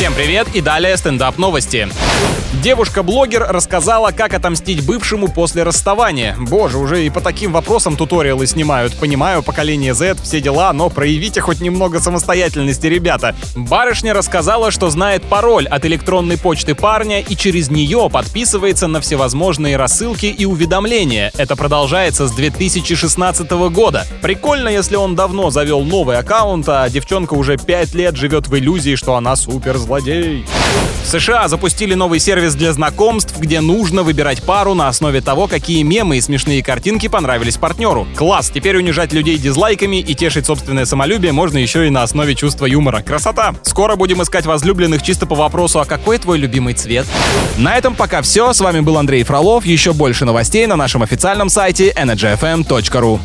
Всем привет и далее стендап новости. Девушка-блогер рассказала, как отомстить бывшему после расставания. Боже, уже и по таким вопросам туториалы снимают. Понимаю, поколение Z, все дела, но проявите хоть немного самостоятельности, ребята. Барышня рассказала, что знает пароль от электронной почты парня и через нее подписывается на всевозможные рассылки и уведомления. Это продолжается с 2016 года. Прикольно, если он давно завел новый аккаунт, а девчонка уже 5 лет живет в иллюзии, что она суперзлодей. В США запустили новый сервис для знакомств, где нужно выбирать пару на основе того, какие мемы и смешные картинки понравились партнеру. Класс, теперь унижать людей дизлайками и тешить собственное самолюбие можно еще и на основе чувства юмора. Красота! Скоро будем искать возлюбленных чисто по вопросу, а какой твой любимый цвет? На этом пока все. С вами был Андрей Фролов. Еще больше новостей на нашем официальном сайте energyfm.ru.